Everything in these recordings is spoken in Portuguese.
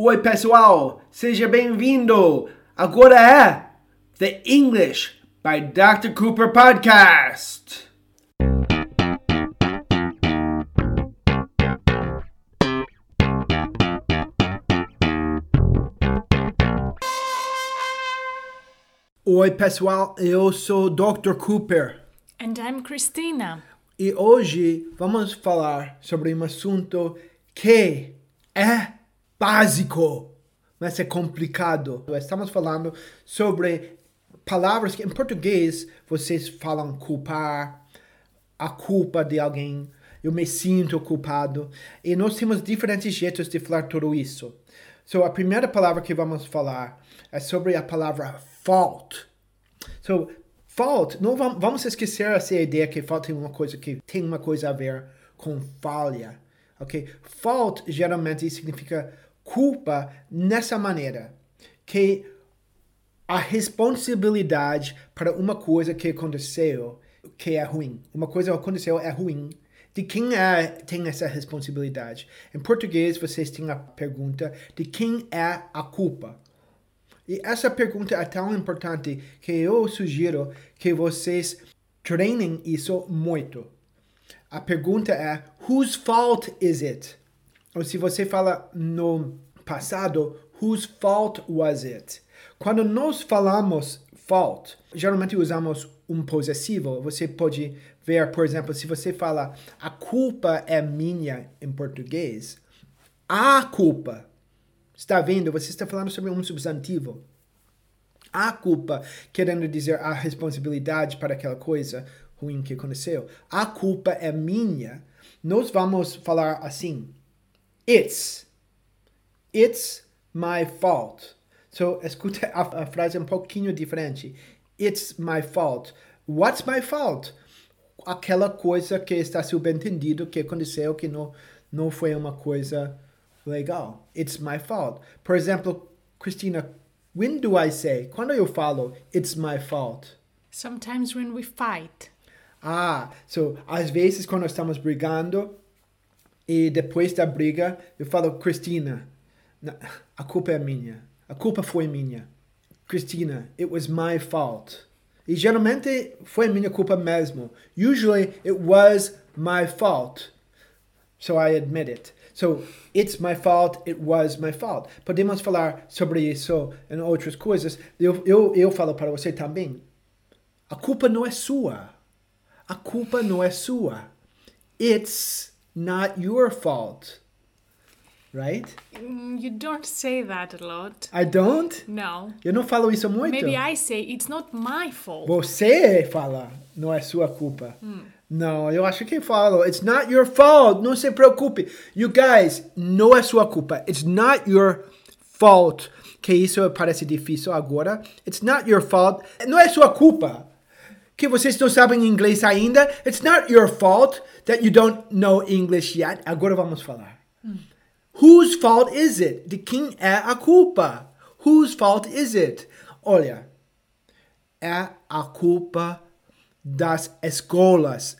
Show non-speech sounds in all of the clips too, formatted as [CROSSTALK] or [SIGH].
Oi, pessoal, seja bem-vindo. Agora é The English by Dr. Cooper Podcast. Oi, pessoal, eu sou Dr. Cooper And I'm Christina. e hoje vamos falar sobre um assunto que é básico, mas é complicado. Estamos falando sobre palavras que em português vocês falam culpar, a culpa de alguém, eu me sinto culpado. E nós temos diferentes jeitos de falar tudo isso. So, a primeira palavra que vamos falar é sobre a palavra fault. So, fault, não vam- vamos esquecer essa ideia que fault é uma coisa que tem uma coisa a ver com falha, ok? Fault geralmente significa culpa nessa maneira, que a responsabilidade para uma coisa que aconteceu que é ruim. Uma coisa aconteceu é ruim. De quem é tem essa responsabilidade? Em português vocês têm a pergunta de quem é a culpa. E essa pergunta é tão importante que eu sugiro que vocês treinem isso muito. A pergunta é: whose fault is it? Ou se você fala no passado, whose fault was it? Quando nós falamos fault, geralmente usamos um possessivo. Você pode ver, por exemplo, se você fala a culpa é minha em português, a culpa. Está vendo? Você está falando sobre um substantivo. A culpa, querendo dizer a responsabilidade para aquela coisa ruim que aconteceu. A culpa é minha. Nós vamos falar assim: It's. It's my fault. So, escuta a, a frase um pouquinho diferente. It's my fault. What's my fault? Aquela coisa que está subentendido que aconteceu que não, não foi uma coisa legal. It's my fault. Por exemplo, Cristina, when do I say? Quando eu falo it's my fault? Sometimes when we fight. Ah, so, às vezes quando estamos brigando e depois da briga eu falo, Cristina, na- a culpa é minha. A culpa foi minha. Cristina, it was my fault. E geralmente foi minha culpa mesmo. Usually it was my fault. So I admit it. So it's my fault, it was my fault. Podemos falar sobre isso em outras coisas. Eu, eu, eu falo para você também. A culpa não é sua. A culpa não é sua. It's not your fault. Right? Mm, You don't say that a lot. I don't? No. Eu não falo isso muito. Maybe I say it's not my fault. Você fala, não é sua culpa. Não, eu acho que falo, it's not your fault, não se preocupe. You guys, não é sua culpa. It's not your fault. Que isso parece difícil agora. It's not your fault. Não é sua culpa. Que vocês não sabem inglês ainda. It's not your fault that you don't know English yet. Agora vamos falar. Whose fault is it? De quem é a culpa? Whose fault is it? Olha, é a culpa das escolas.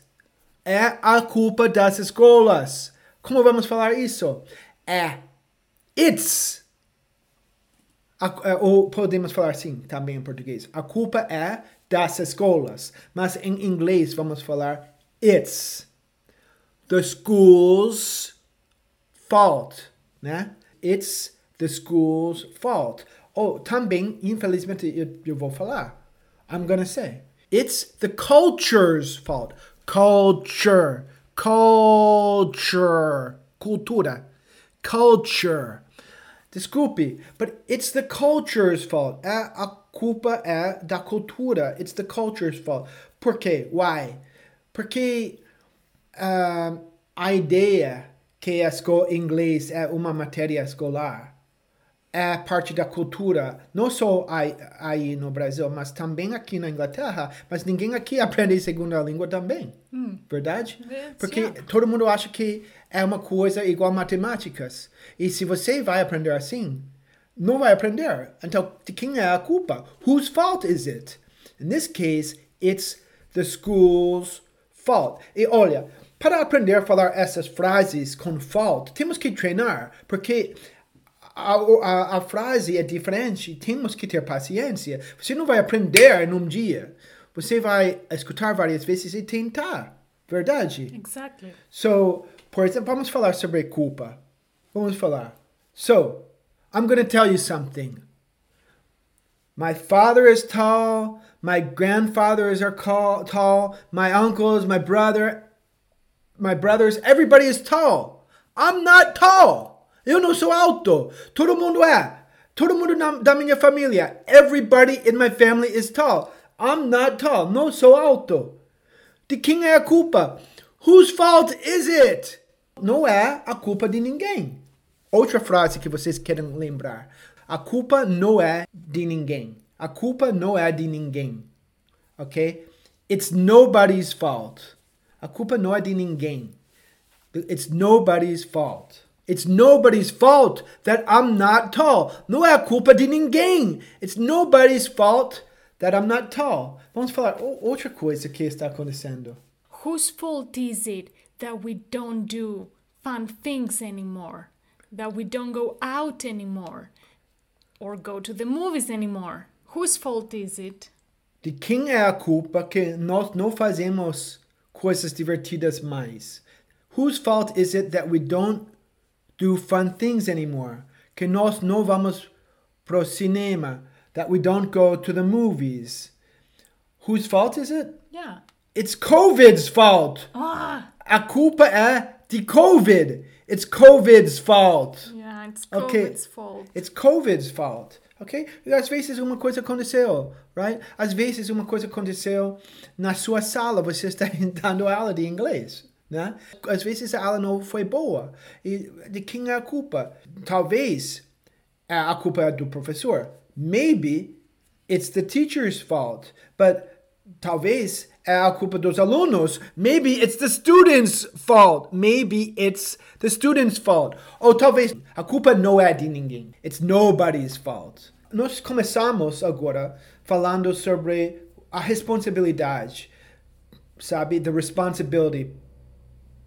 É a culpa das escolas. Como vamos falar isso? É it's. A- é, ou podemos falar assim também em português. A culpa é das escolas. Mas em inglês vamos falar it's. The school's fault, né? It's the school's fault. Ou também, infelizmente, eu, eu vou falar. I'm gonna say. It's the culture's fault. Culture. Culture. Cultura. Culture. Desculpe, but it's the culture's fault. É, a culpa é da cultura. It's the culture's fault. Por quê? Why? Porque ah, a ideia que a escola inglês é uma matéria escolar é parte da cultura, não só aí, aí no Brasil, mas também aqui na Inglaterra, mas ninguém aqui [LAUGHS] aprende segunda língua também, verdade? That's- Porque todo mundo acha que é uma coisa igual matemáticas, e se você vai aprender assim, não vai aprender. Então, de quem é a culpa? Whose fault is it? In this case, it's the school's fault. E olha, para aprender a falar essas frases com fault, temos que treinar, porque a, a, a frase é diferente, temos que ter paciência. Você não vai aprender num dia. Você vai escutar várias vezes e tentar. Verdade? Exactly. So, por exemplo, vamos falar sobre culpa. Vamos falar. So, I'm going to tell you something. My father is tall. My grandfathers are tall. My uncles, my brother, my brothers, everybody is tall. I'm not tall. Eu não sou alto. Todo mundo é. Todo mundo na, da minha família. Everybody in my family is tall. I'm not tall. Não sou alto. De quem é a culpa? Whose fault is it? Não é a culpa de ninguém. Outra frase que vocês querem lembrar. A culpa não é de ninguém. A culpa não é de ninguém. Ok? It's nobody's fault. A culpa não é de ninguém. It's nobody's fault. It's nobody's fault that I'm not tall. Não é a culpa de ninguém. It's nobody's fault that I'm not tall. Vamos falar outra coisa que está acontecendo. Whose fault is it that we don't do fun things anymore? That we don't go out anymore? Or go to the movies anymore? Whose fault is it? De quem é a culpa que nós não fazemos coisas divertidas mais? Whose fault is it that we don't do fun things anymore? Que nós não vamos pro cinema? That we don't go to the movies? Whose fault is it? Yeah. It's COVID's fault. Ah, A culpa é de COVID. It's COVID's fault. yeah, it's Okay. COVID's fault. It's COVID's fault. Ok? Às vezes uma coisa aconteceu, right? Às vezes uma coisa aconteceu na sua sala, você está [LAUGHS] dando aula de inglês, né? Às vezes a aula não foi boa. E de quem é a culpa? Talvez a culpa é do professor. Maybe it's the teacher's fault. But talvez é a culpa dos alunos. Maybe it's the student's fault. Maybe it's the student's fault. Ou talvez a culpa não é de ninguém. It's nobody's fault. Nós começamos agora falando sobre a responsabilidade, sabe? The responsibility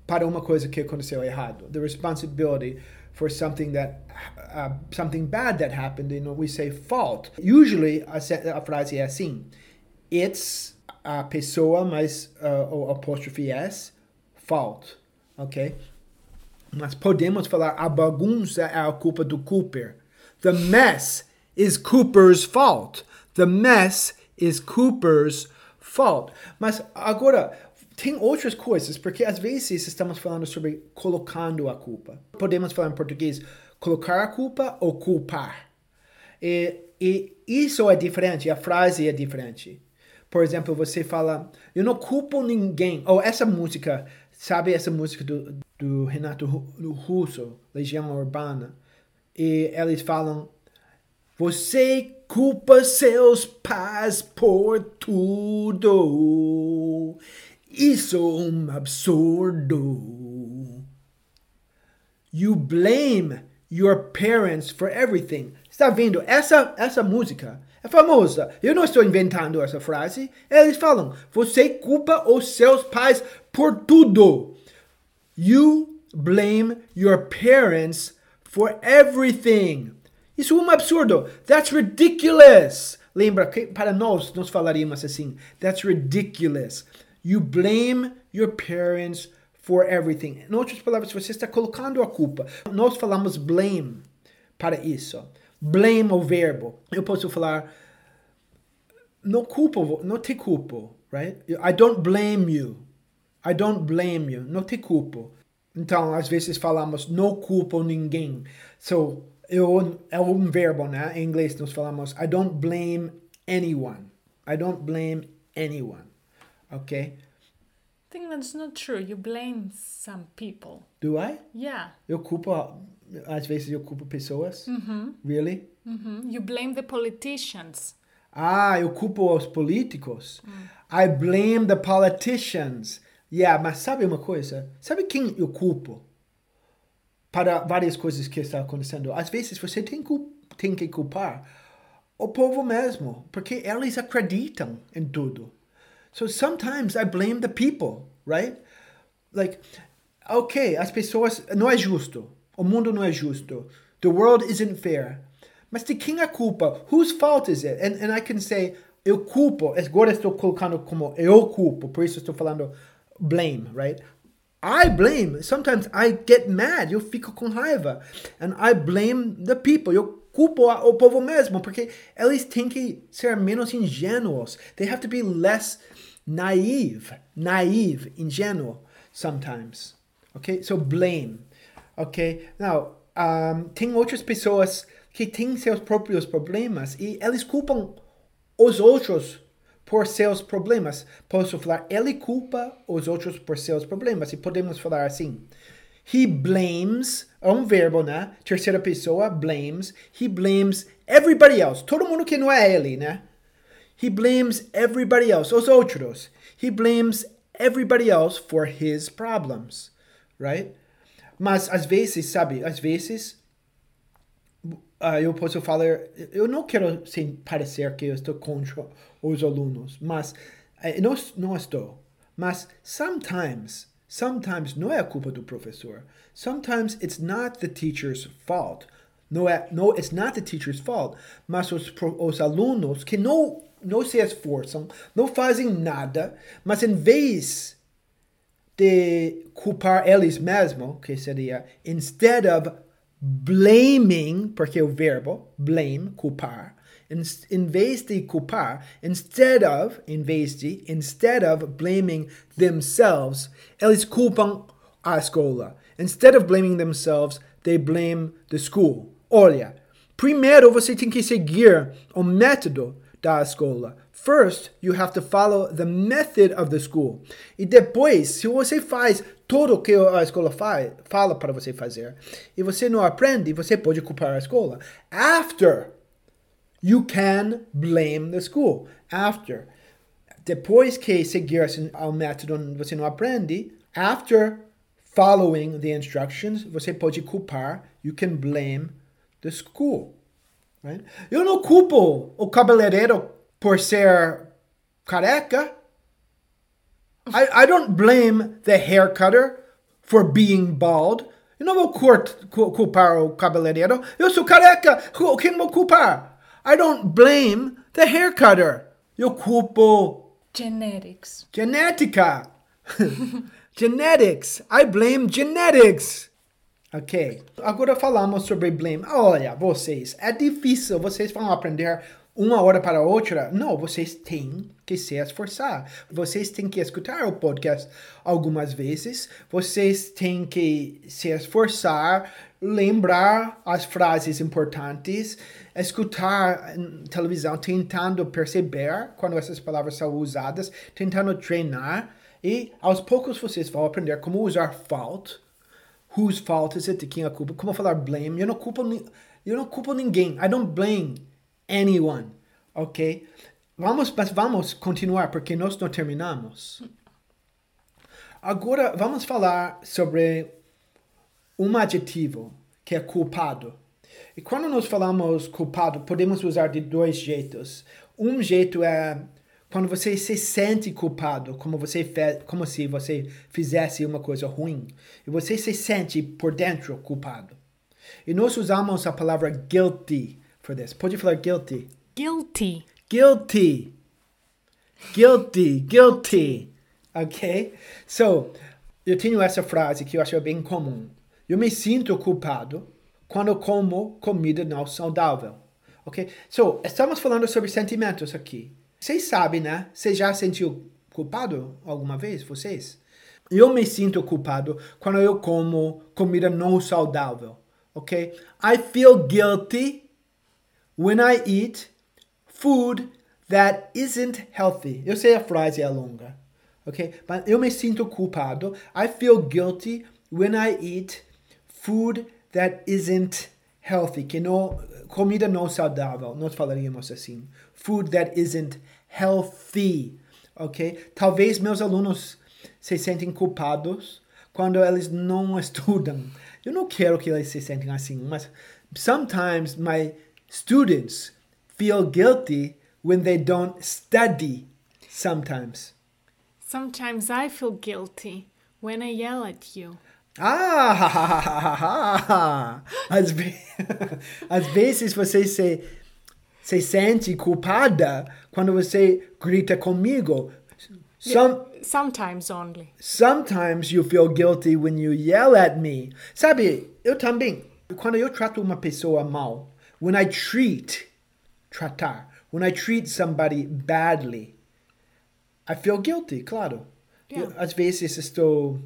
para uma coisa que aconteceu errado. The responsibility for something that uh, something bad that happened. You know, we say fault. Usually a, a frase é assim: It's a pessoa mais uh, o apóstrofe s fault, ok? Mas podemos falar a bagunça é a culpa do Cooper. The mess is Cooper's fault. The mess is Cooper's fault. Mas agora tem outras coisas, porque às vezes estamos falando sobre colocando a culpa. Podemos falar em português colocar a culpa ou culpar. E, e isso é diferente, a frase é diferente. Por exemplo, você fala, eu não culpo ninguém. Ou essa música, sabe essa música do, do Renato Russo, Legião Urbana? E eles falam, você culpa seus pais por tudo. Isso é um absurdo. You blame your parents for everything. Está vendo? Essa, essa música é famosa. Eu não estou inventando essa frase. Eles falam: você culpa os seus pais por tudo. You blame your parents for everything. Isso é um absurdo. That's ridiculous. Lembra que para nós nós falaríamos assim. That's ridiculous. You blame your parents for everything. Em outras palavras, você está colocando a culpa. Nós falamos blame para isso. Blame o verbo. Eu posso falar não culpo, não te culpo, right? I don't blame you. I don't blame you. Não te culpo. Então, às vezes falamos não culpo ninguém. So, eu, é um verbo, né? Em inglês nós falamos I don't blame anyone. I don't blame anyone. Ok? I think that's not true. You blame some people. Do I? Yeah. Eu culpo, às vezes eu culpo pessoas. Really? hmm You blame the politicians. Ah, eu culpo os políticos. I blame the politicians. Yeah, mas sabe uma coisa? Sabe quem eu culpo? Para várias coisas que estão acontecendo. Às vezes você tem, cul- tem que culpar o povo mesmo, porque eles acreditam em tudo. So sometimes I blame the people, right? Like, ok, as pessoas. Não é justo. O mundo não é justo. The world isn't fair. Mas de quem é a culpa? Whose fault is it? And, and I can say, eu culpo. Agora estou colocando como eu culpo. Por isso estou falando blame, right? I blame. Sometimes I get mad. Eu fico com raiva. And I blame the people. Eu culpo o povo mesmo, porque eles têm que ser menos ingênuos. They have to be less naive. Naive, ingênuo, sometimes. Okay? So blame. Okay? Now, um, tem outras pessoas que têm seus próprios problemas e eles culpam os outros por seus problemas. Posso falar, ele culpa os outros por seus problemas. E podemos falar assim. He blames, é um verbo, né? Terceira pessoa, blames. He blames everybody else. Todo mundo que não é ele, né? He blames everybody else, os outros. He blames everybody else for his problems, right? Mas às vezes, sabe, às vezes uh, eu posso falar, eu não quero sem parecer que eu estou contra os alunos, mas uh, não, não estou. Mas sometimes, sometimes não é a culpa do professor. Sometimes it's not the teacher's fault. No, é, no, it's not the teacher's fault. Mas os, os alunos que não, não se esforçam, não fazem nada, mas em vez de culpar eles mesmos, que seria, instead of blaming, porque é o verbo, blame, culpar, in, vez de culpar, instead of, em vez de, instead of blaming themselves, eles culpam a escola. Instead of blaming themselves, they blame the school. Olha, primeiro você tem que seguir o método da escola. First, you have to follow the method of the school. E depois, se você faz tudo o que a escola faz, fala para você fazer, e você não aprende, você pode culpar a escola. After, you can blame the school. After. Depois que seguir o método você não aprende, after following the instructions, você pode culpar, you can blame the school. Right? Eu não culpo o cabeleireiro por ser careca. I, I don't blame the hair cutter for being bald. Eu não vou culpar o cabeleireiro. Eu sou careca. Quem vou culpar? I don't blame the hair cutter. Eu culpo... Genetics. Genética. [LAUGHS] genetics. I blame genetics. Ok. Agora falamos sobre blame. Olha, vocês, é difícil. Vocês vão aprender uma hora para outra. Não, vocês têm que se esforçar. Vocês têm que escutar o podcast algumas vezes. Vocês têm que se esforçar, lembrar as frases importantes, escutar televisão, tentando perceber quando essas palavras são usadas, tentando treinar. E aos poucos vocês vão aprender como usar fault whose fault is it, de quem é a culpa, como falar blame, eu não culpo, eu não culpo ninguém, I don't blame anyone, ok? Vamos, mas vamos continuar, porque nós não terminamos. Agora, vamos falar sobre um adjetivo, que é culpado. E quando nós falamos culpado, podemos usar de dois jeitos. Um jeito é quando você se sente culpado, como você fez, como se você fizesse uma coisa ruim, e você se sente por dentro culpado. E nós usamos a palavra guilty for this. Pode falar guilty? Guilty. Guilty. Guilty, guilty. Ok? So, eu tenho essa frase que eu acho bem comum. Eu me sinto culpado quando como comida não saudável. Ok? So, estamos falando sobre sentimentos aqui. Vocês sabem, né? Você já sentiu culpado alguma vez, vocês? Eu me sinto culpado quando eu como comida não saudável, ok? I feel guilty when I eat food that isn't healthy. Eu sei a frase é longa, ok? Mas eu me sinto culpado. I feel guilty when I eat food that isn't healthy, que não comida não saudável. Nós falaríamos assim food that isn't healthy, ok? Talvez meus alunos se sentem culpados quando eles não [LAUGHS] estudam. Eu não quero que eles se sentem assim, mas sometimes my students feel guilty when they don't study sometimes. Sometimes I feel guilty when I yell at you. Ah! Às, ve às vezes você se, se sente culpada quando você grita comigo. Some, Sometimes only. Sometimes you feel guilty when you yell at me. Sabe, eu também. Quando eu trato uma pessoa mal, when I treat, tratar, when I treat somebody badly, I feel guilty, claro. Yeah. Eu, às vezes estou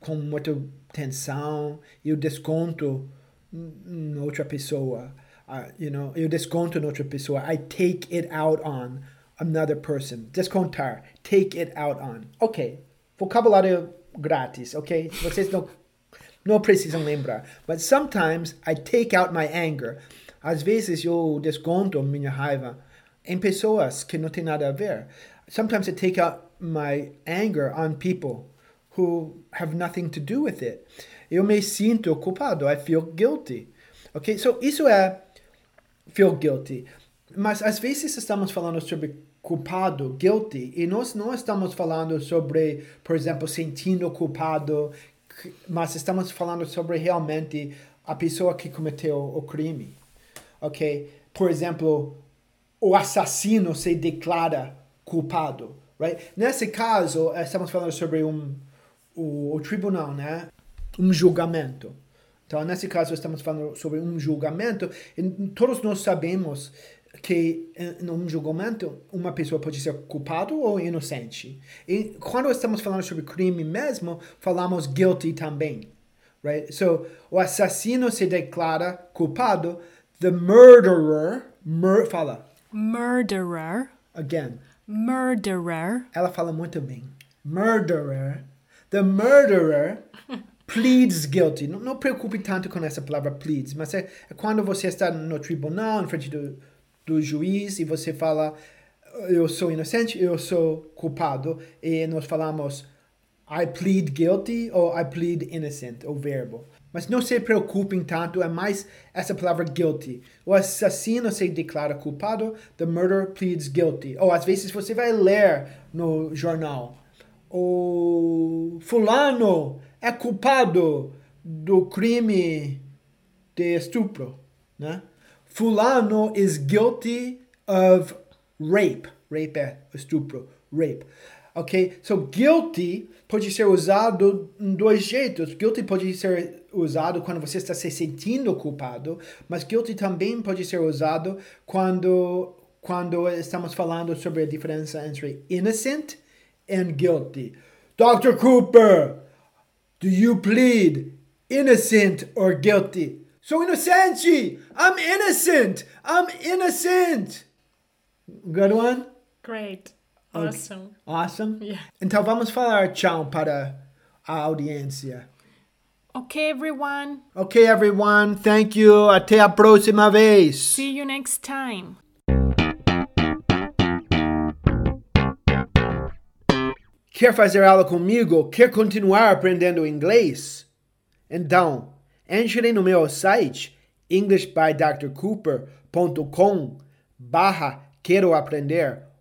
com muita tensão, eu desconto em outra pessoa. Uh, you know, eu desconto em outra pessoa. I take it out on another person. Descontar. Take it out on. Ok. Vocabulário grátis, ok? Vocês não, não precisam lembrar. But sometimes I take out my anger. Às vezes eu desconto minha raiva em pessoas que não tem nada a ver. Sometimes I take out my anger on people who have nothing to do with it. Eu me sinto culpado. I feel guilty. Ok? So isso é feel guilty. Mas às vezes estamos falando sobre culpado, guilty, e nós não estamos falando sobre, por exemplo, sentindo culpado, mas estamos falando sobre realmente a pessoa que cometeu o crime. Ok? Por exemplo, o assassino se declara culpado. Right? Nesse caso, estamos falando sobre um, o, o tribunal, né? Um julgamento. Então, nesse caso, estamos falando sobre um julgamento. E todos nós sabemos que em um julgamento uma pessoa pode ser culpado ou inocente. E quando estamos falando sobre crime mesmo, falamos guilty também. Right? So, o assassino se declara culpado. The murderer, mur, fala. Murderer. Again. Murderer. Ela fala muito bem. Murderer. The murderer [LAUGHS] pleads guilty. Não, não preocupe tanto com essa palavra pleads, mas é, é quando você está no tribunal, em frente do, do juiz, e você fala, eu sou inocente, eu sou culpado, e nós falamos, I plead guilty ou I plead innocent, o verbo. Mas não se preocupem tanto, é mais essa palavra guilty. O assassino se declara culpado, the murderer pleads guilty. Ou às vezes você vai ler no jornal, o fulano é culpado do crime de estupro, né? Fulano is guilty of rape. Rape é estupro, rape. Ok? So, guilty pode ser usado em dois jeitos. Guilty pode ser usado quando você está se sentindo culpado, mas guilty também pode ser usado quando, quando estamos falando sobre a diferença entre innocent and guilty. Dr. Cooper, do you plead innocent or guilty? Sou inocente! I'm innocent! I'm innocent! Good one? Great. Awesome. Awesome? Yeah. Então vamos falar tchau para a audiência. Okay, everyone. Ok, everyone. Thank you. Até a próxima vez. See you next time. Quer fazer aula comigo? Quer continuar aprendendo inglês? Então, entre no meu site englishbydrcooper.com barra quero aprender